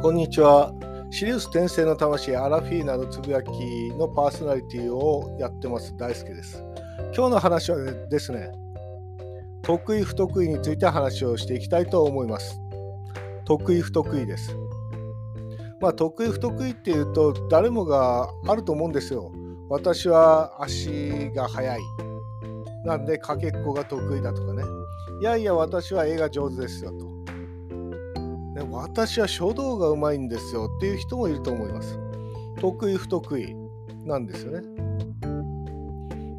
こんにちは。シリウス転生の魂アラフィーナのつぶやきのパーソナリティをやってます大輔です。今日の話はですね、得意不得意について話をしていきたいと思います。得意不得意です。まあ得意不得意っていうと誰もがあると思うんですよ。私は足が速い。なんでかけっこが得意だとかね。いやいや私は絵が上手ですよと。ね、私は書道がうまいんですよっていう人もいると思います。得意不得意なんですよね。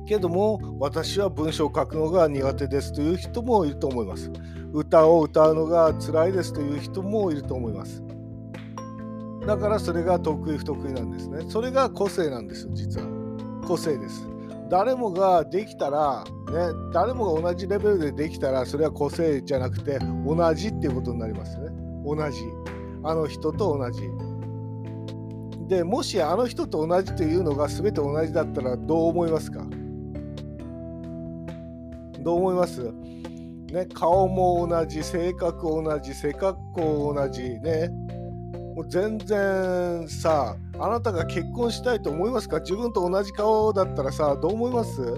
けども私は文章を書くのが苦手ですという人もいると思います。歌を歌うのが辛いですという人もいると思います。だからそれが得意不得意なんですね。それが個性なんですよ、実は。個性です。誰もができたら、ね、誰もが同じレベルでできたら、それは個性じゃなくて同じっていうことになりますね。同じあの人と同じでもしあの人と同じというのが全て同じだったらどう思いますか？どう思います？ね、顔も同じ、性格同じ、背格好同じね。もう全然さ、あなたが結婚したいと思いますか？自分と同じ顔だったらさ、どう思います？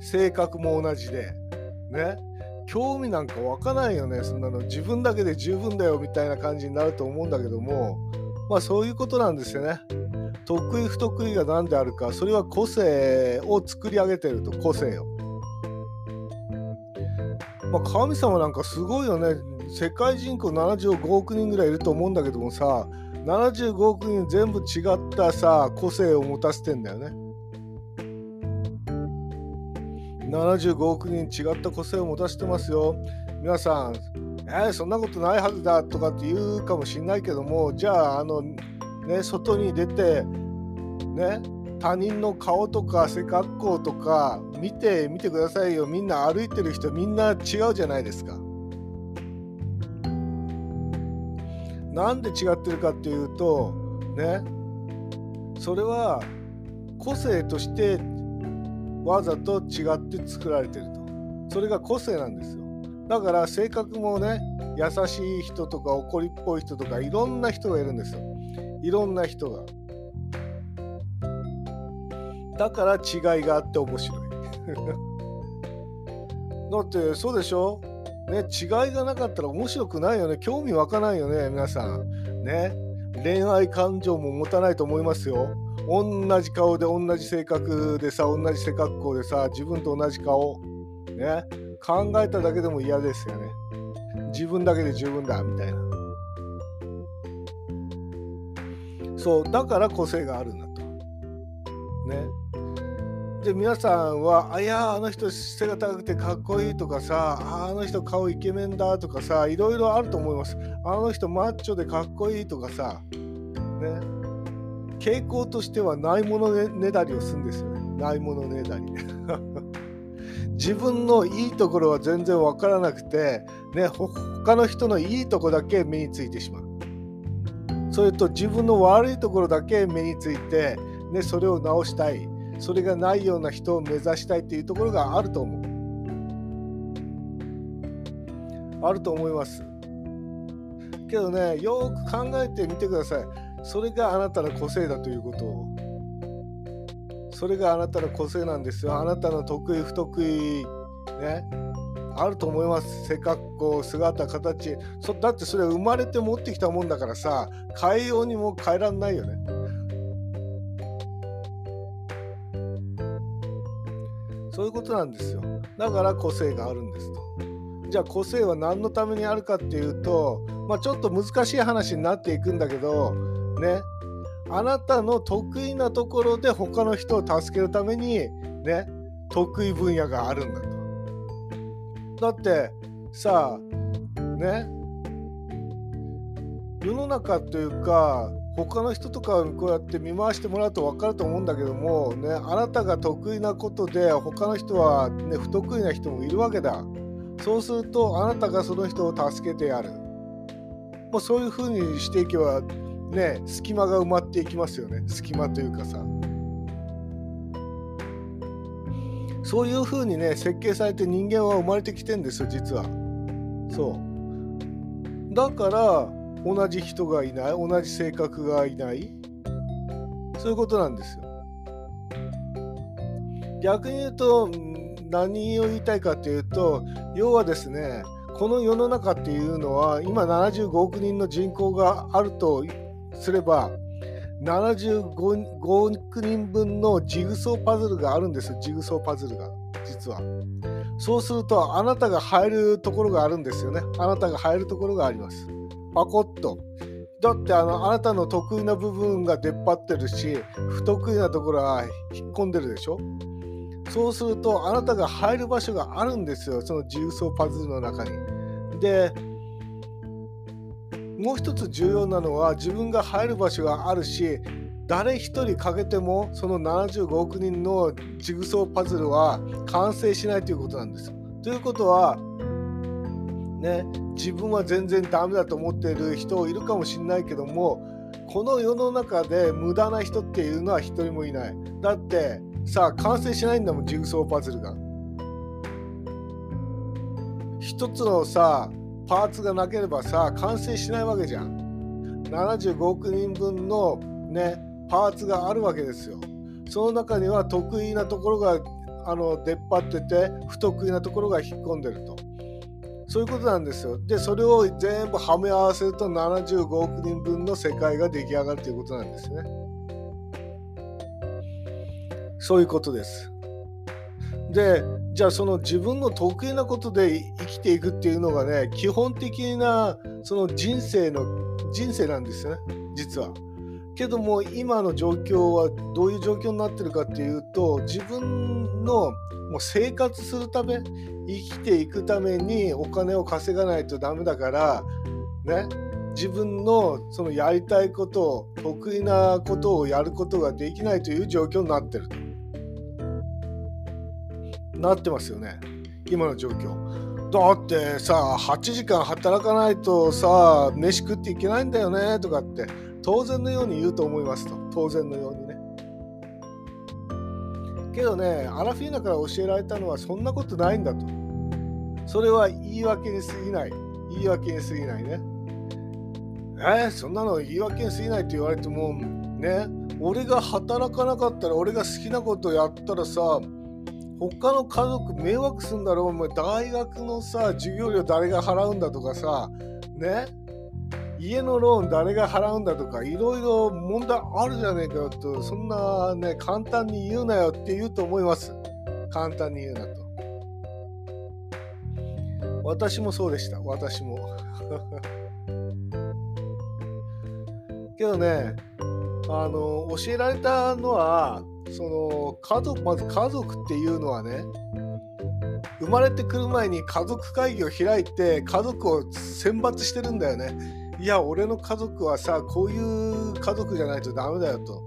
性格も同じで。ね。興味なんか湧かないよね。そんなの自分だけで十分だよみたいな感じになると思うんだけども。まあそういうことなんですよね。得意不得意が何であるかそれは個性を作り上げてると個性を。まあ神様なんかすごいよね。世界人口75億人ぐらいいると思うんだけどもさ75億人全部違ったさ個性を持たせてんだよね。75億人違った個性を持たせてますよ。皆さん、えー、そんなことないはずだとかって言うかもしんないけども、じゃあ、あの、ね、外に出て、ね、他人の顔とか背格好とか見てみてくださいよ。みんな歩いてる人みんな違うじゃないですか。なんで違ってるかっていうと、ね、それは個性としてわざと違って作られてると。それが個性なんですよ。だから性格もね優しい人とか怒りっぽい人とかいろんな人がいるんですよ。いろんな人が。だから違いがあって面白い。だってそうでしょ？ね違いがなかったら面白くないよね。興味湧かないよね皆さん。ね。恋愛感情も持たないと思いますよ。同じ顔で同じ性格でさ同じ背格好でさ自分と同じ顔。ね。考えただけでも嫌ですよね。自分だけで十分だみたいな。そうだから個性があるんだと。ね。で皆さんは「あいやあの人背が高くてかっこいい」とかさ「あの人顔イケメンだ」とかさいろいろあると思います。あの人マッチョでかっこいいとかさ。ね。傾向としてはないものねねだりをするんですよね。ないものねだり。自分のいいところは全然わからなくて、ね、他の人のいいとこだけ目についてしまう。それと自分の悪いところだけ目について、ね、それを直したい。それがないような人を目指したいっていうところがあると思う。あると思います。けどね、よく考えてみてください。それがあなたの個性だということ。をそれがあなたの個性なんですよ。あなたの得意不得意ね。あると思います。背格好姿形。そだってそれ生まれて持ってきたもんだからさ変えようにも変えらんないよね。そういうことなんですよ。だから個性があるんですと。じゃあ個性は何のためにあるかっていうとまあちょっと難しい話になっていくんだけどねあなたの得意なところで他の人を助けるためにね得意分野があるんだと。だってさあね世の中というか他の人とかこうやって見回してもらうと分かると思うんだけども、ね、あなたが得意なことで他の人は、ね、不得意な人もいるわけだ。そうするとあなたがその人を助けてやる。もうそういうふうにしていけばね隙間が埋まっていきますよね。隙間というかさ。そういうふうにね設計されて人間は生まれてきてんですよ実は。そう。だから同じ人がいない同じ性格がいない。そういうことなんですよ。逆に言うと何を言いたいかというと要はですねこの世の中っていうのは今75億人の人口があるとすれば75億人分のジグソーパズルがあるんです。ジグソーパズルが実は。そうするとあなたが入るところがあるんですよね。あなたが入るところがあります。パコッと。だってあのあなたの得意な部分が出っ張ってるし不得意なところは引っ込んでるでしょ。そうするとあなたが入る場所があるんですよ。その重層パズルの中に。でもう一つ重要なのは自分が入る場所があるし誰一人かけてもその75億人のジグソーパズルは完成しないということなんです。ということはね自分は全然ダメだと思っている人いるかもしれないけどもこの世の中で無駄な人っていうのは一人もいない。だってさあ完成しないんだもんジグソーパズルが。一つのさパーツがなければさ完成しないわけじゃん。75億人分のねパーツがあるわけですよ。その中には得意なところがあの出っ張ってて不得意なところが引っ込んでると。そういうことなんですよ。で、それを全部はめ合わせると75億人分の世界が出来上がるということなんですね。そういうことです。でじゃあその自分の得意なことで生きていくっていうのがね基本的なその人生の人生なんですよね実は。けども今の状況はどういう状況になってるかっていうと自分のもう生活するため生きていくためにお金を稼がないとダメだからね自分のそのやりたいことを得意なことをやることができないという状況になってると。なってますよね。今の状況。だってさ8時間働かないとさ飯食っていけないんだよねとかって当然のように言うと思いますと。当然のようにね。けどねアラフィーナから教えられたのはそんなことないんだと。それは言い訳に過ぎない。言い訳に過ぎないね。えー、そんなの言い訳に過ぎないって言われてもね俺が働かなかったら俺が好きなことやったらさ他の家族迷惑すんだろお前大学のさ授業料誰が払うんだとかさね？家のローン誰が払うんだとかいろいろ問題あるじゃねえかよとそんなね簡単に言うなよって言うと思います。簡単に言うなと。私もそうでした。私も。けどねあの教えられたのはその家族まず家族っていうのはね生まれてくる前に家族会議を開いて家族を選抜してるんだよね。いや俺の家族はさこういう家族じゃないとダメだよと。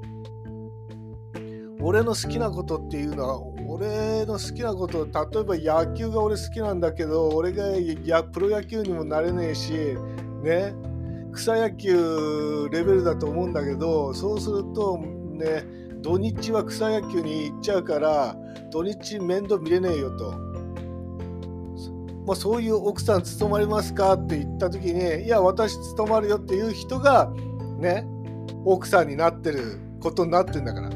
俺の好きなことっていうのは俺の好きなこと例えば野球が俺好きなんだけど俺がやプロ野球にもなれねえしね草野球レベルだと思うんだけどそうするとね土日は草野球に行っちゃうから土日面倒見れねえよと、まあ、そういう奥さん務まりますかって言った時にいや私務まるよっていう人がね奥さんになってることになってんだから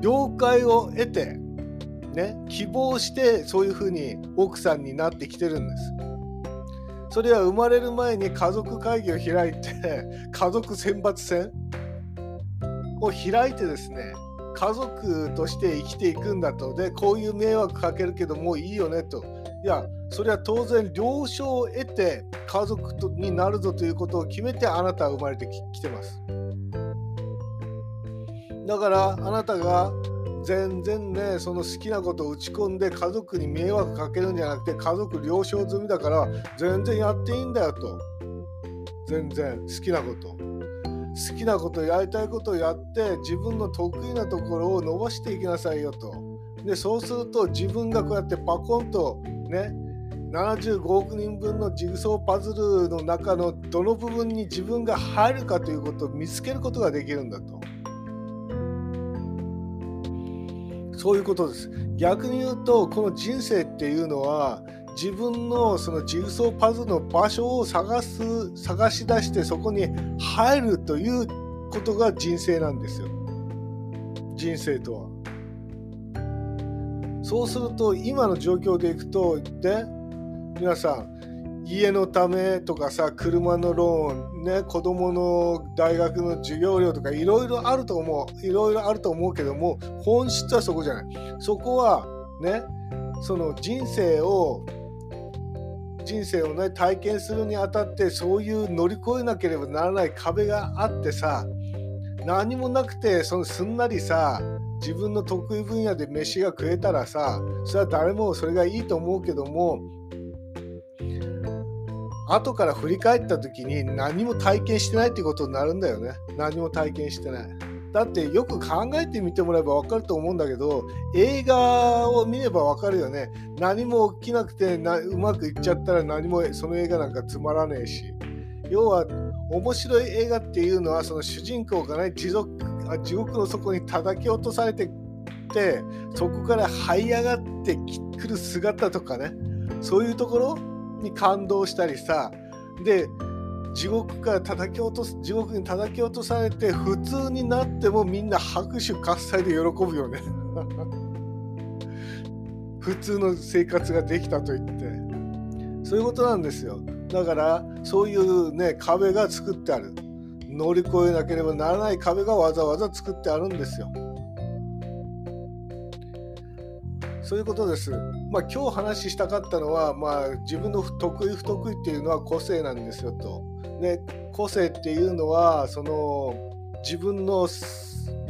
了解を得てね希望してそういうふうに奥さんになってきてるんです。それは生まれる前に家族会議を開いて家族選抜戦を開いてですね家族として生きていくんだと。でこういう迷惑かけるけどもういいよねと。いやそれは当然了承を得て家族とになるぞということを決めてあなたは生まれてきてます。だからあなたが全然ねその好きなことを打ち込んで家族に迷惑かけるんじゃなくて家族了承済みだから全然やっていいんだよと。全然好きなこと。好きなことやりたいことをやって自分の得意なところを伸ばしていきなさいよと。でそうすると自分がこうやってパコンとね75億人分のジグソーパズルの中のどの部分に自分が入るかということを見つけることができるんだと。そういうことです。逆に言うとこの人生っていうのは自分のそのジグソーパズルの場所を探す探し出してそこに入るということが人生なんですよ人生とは。そうすると今の状況でいくとで皆さん家のためとかさ車のローンね子供の大学の授業料とかいろいろあると思ういろいろあると思うけども本質はそこじゃないそこはねその人生を人生をね体験するにあたってそういう乗り越えなければならない壁があってさ何もなくてそのすんなりさ自分の得意分野で飯が食えたらさそれは誰もそれがいいと思うけども後から振り返った時に何も体験してないってことになるんだよね。何も体験してない。だってよく考えてみてもらえば分かると思うんだけど映画を見れば分かるよね。何も起きなくてなうまくいっちゃったら何もその映画なんかつまらねえし。要は面白い映画っていうのはその主人公がね持続地獄の底に叩き落とされてってそこから這い上がってくる姿とかね。そういうところに感動したりさ。で地獄から叩き落とす地獄に叩き落とされて普通になってもみんな拍手喝采で喜ぶよね 普通の生活ができたと言ってそういうことなんですよだからそういうね壁が作ってある乗り越えなければならない壁がわざわざ作ってあるんですよ。そういうことです。まあ、今日話したかったのは、まあ、自分の得意不得意っていうのは個性なんですよと。で個性っていうのはその自分の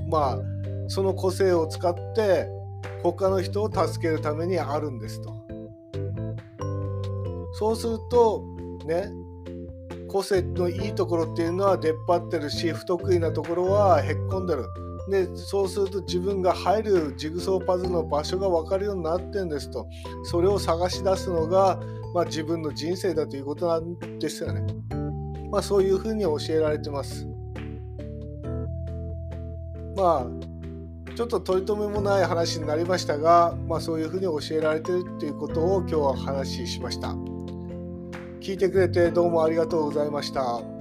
まあその個性を使って他の人を助けるためにあるんですと。そうするとね個性のいいところっていうのは出っ張ってるし不得意なところはへっこんでる。でそうすると自分が入るジグソーパズルの場所が分かるようになってんですとそれを探し出すのが、まあ、自分の人生だということなんですよね。まあ、そういうふうに教えられてます。まあちょっと取り留めもない話になりましたが、まあ、そういうふうに教えられてるっていうことを今日は話しました。聞いてくれてどうもありがとうございました。